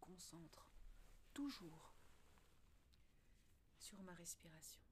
concentre toujours sur ma respiration.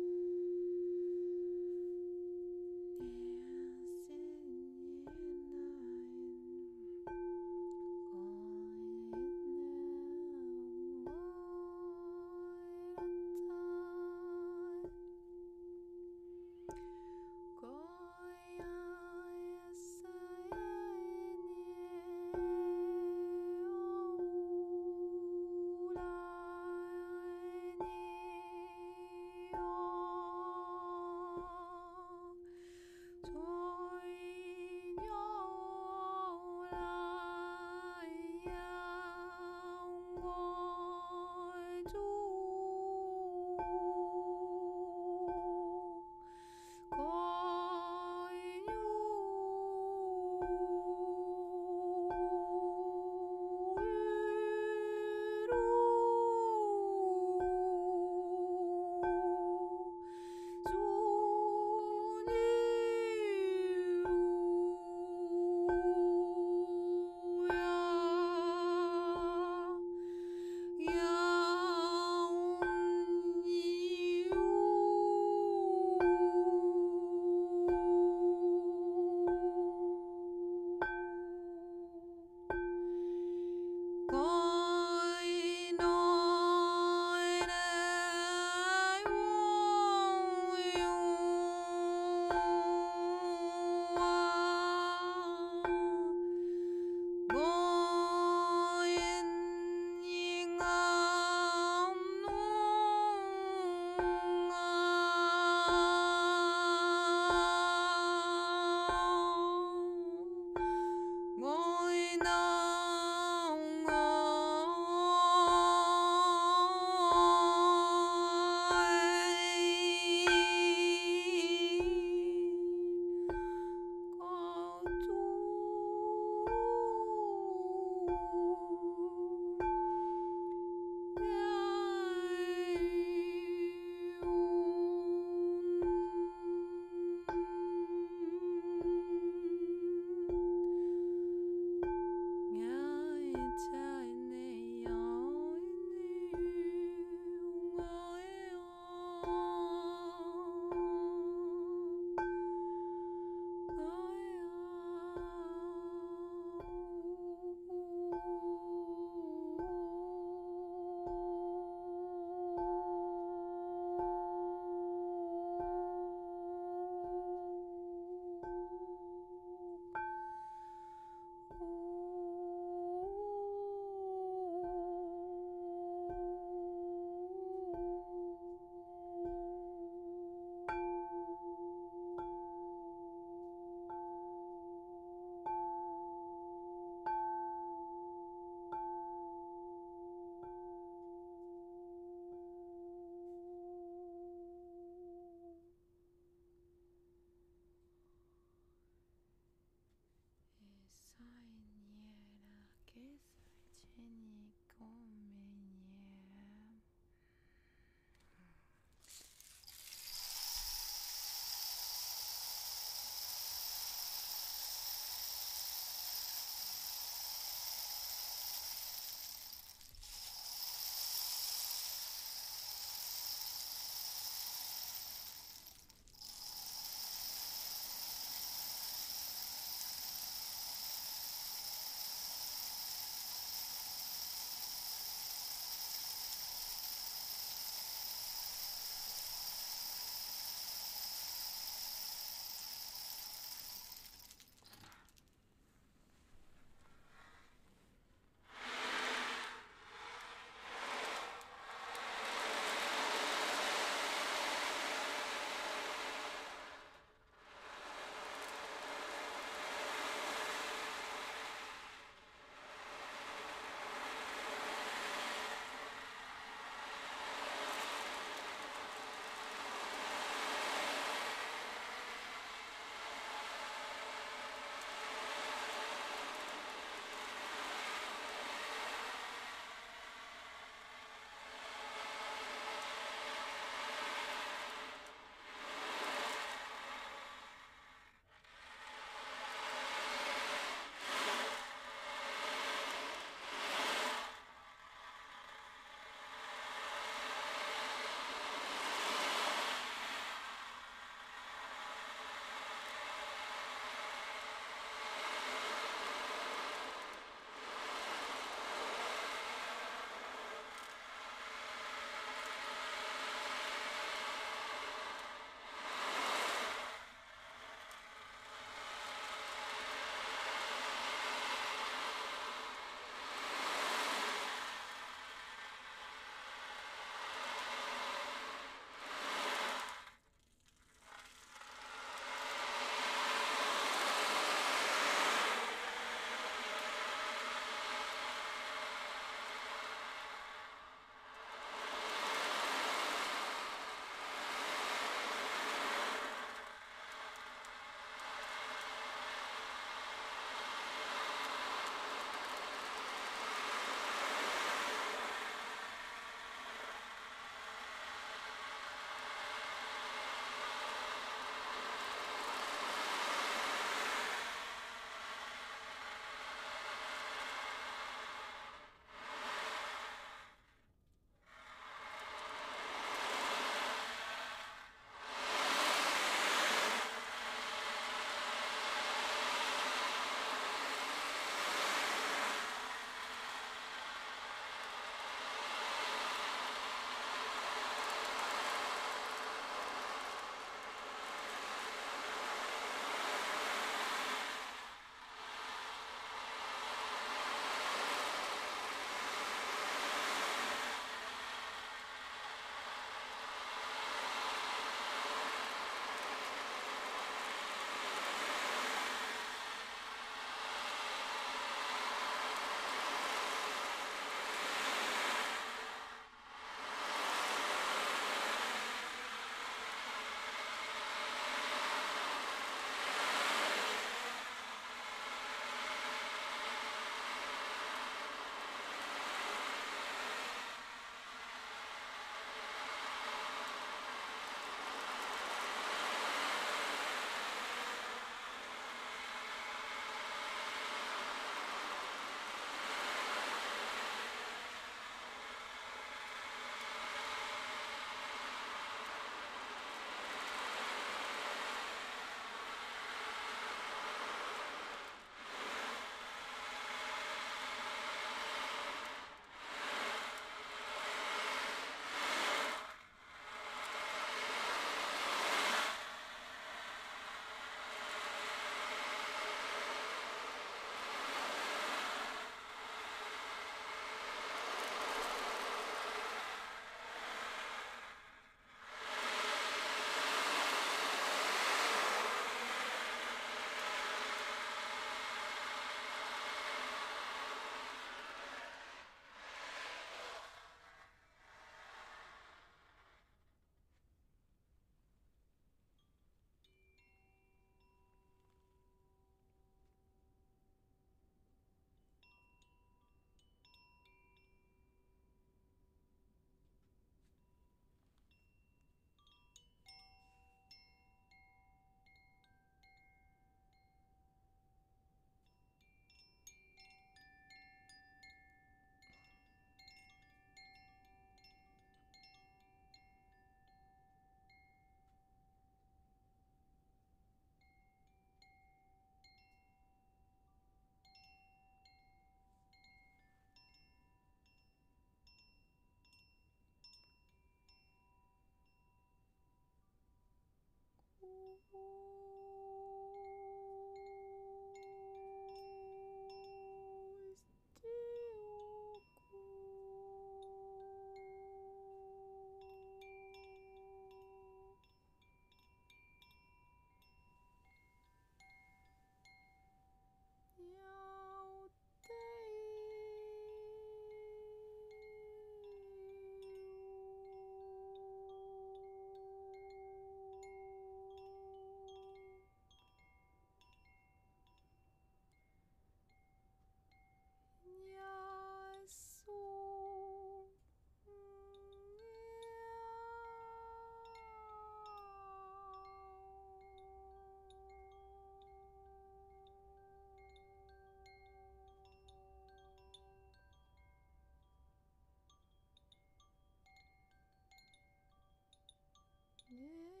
Yeah.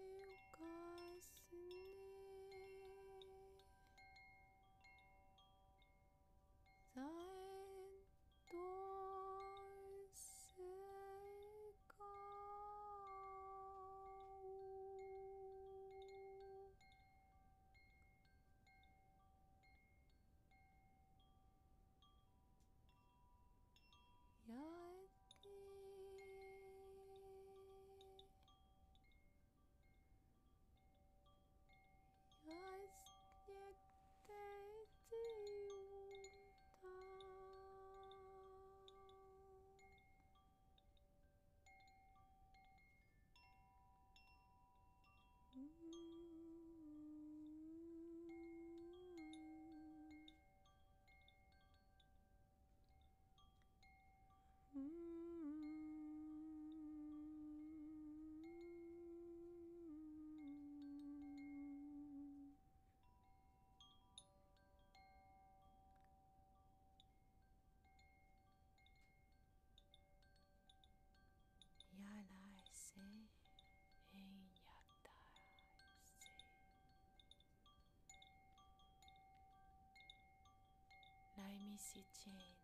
hissedeceğin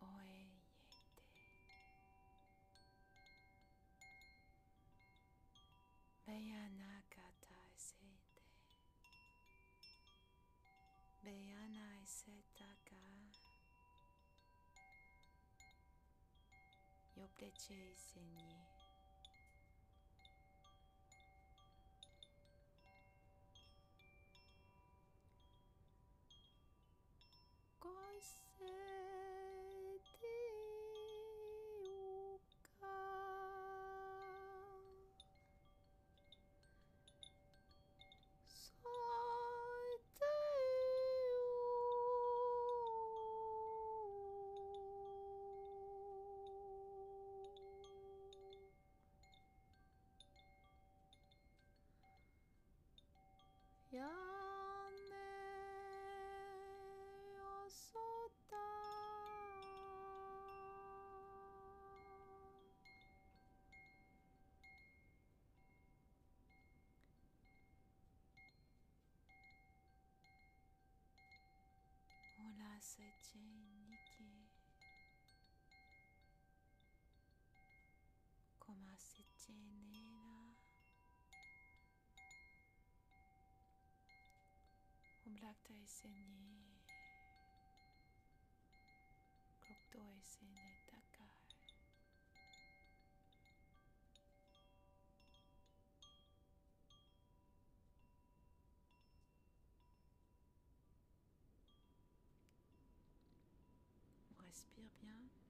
o en yetti ve yana kadar sende ve yana ise taka yopleceği seni Comacete Comacete nena. Umlakta iseni Krokto iseni respire bien.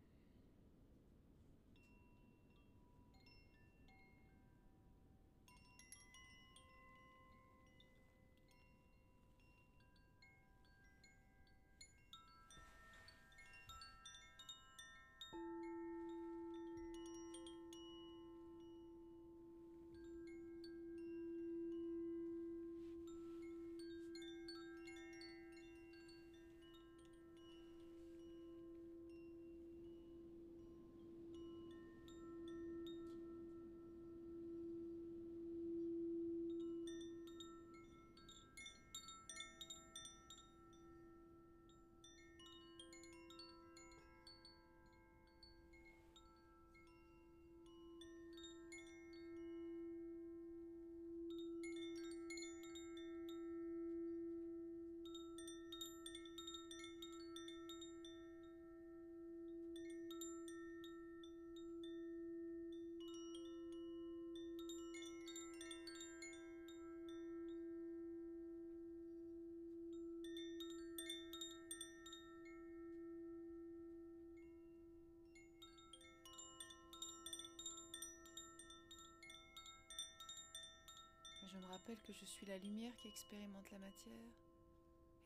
Je me rappelle que je suis la lumière qui expérimente la matière.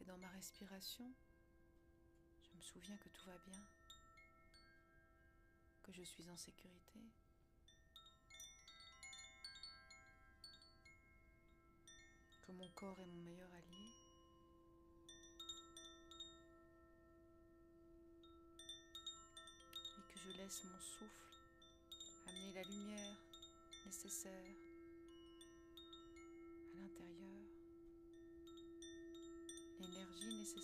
Et dans ma respiration, je me souviens que tout va bien, que je suis en sécurité. Que mon corps est mon meilleur allié. Et que je laisse mon souffle amener la lumière nécessaire Je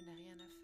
n'ai rien à faire,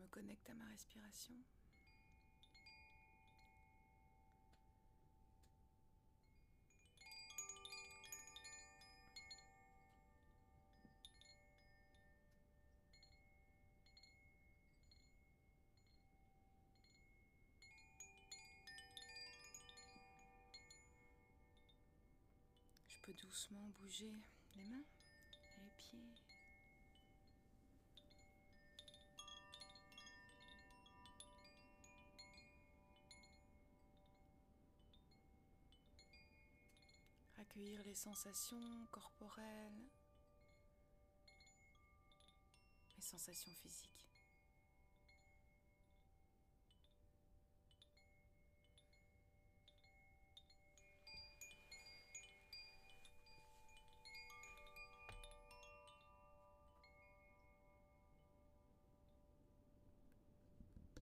me connecte à ma respiration. Je peux doucement bouger les mains les pieds. Les sensations corporelles, les sensations physiques.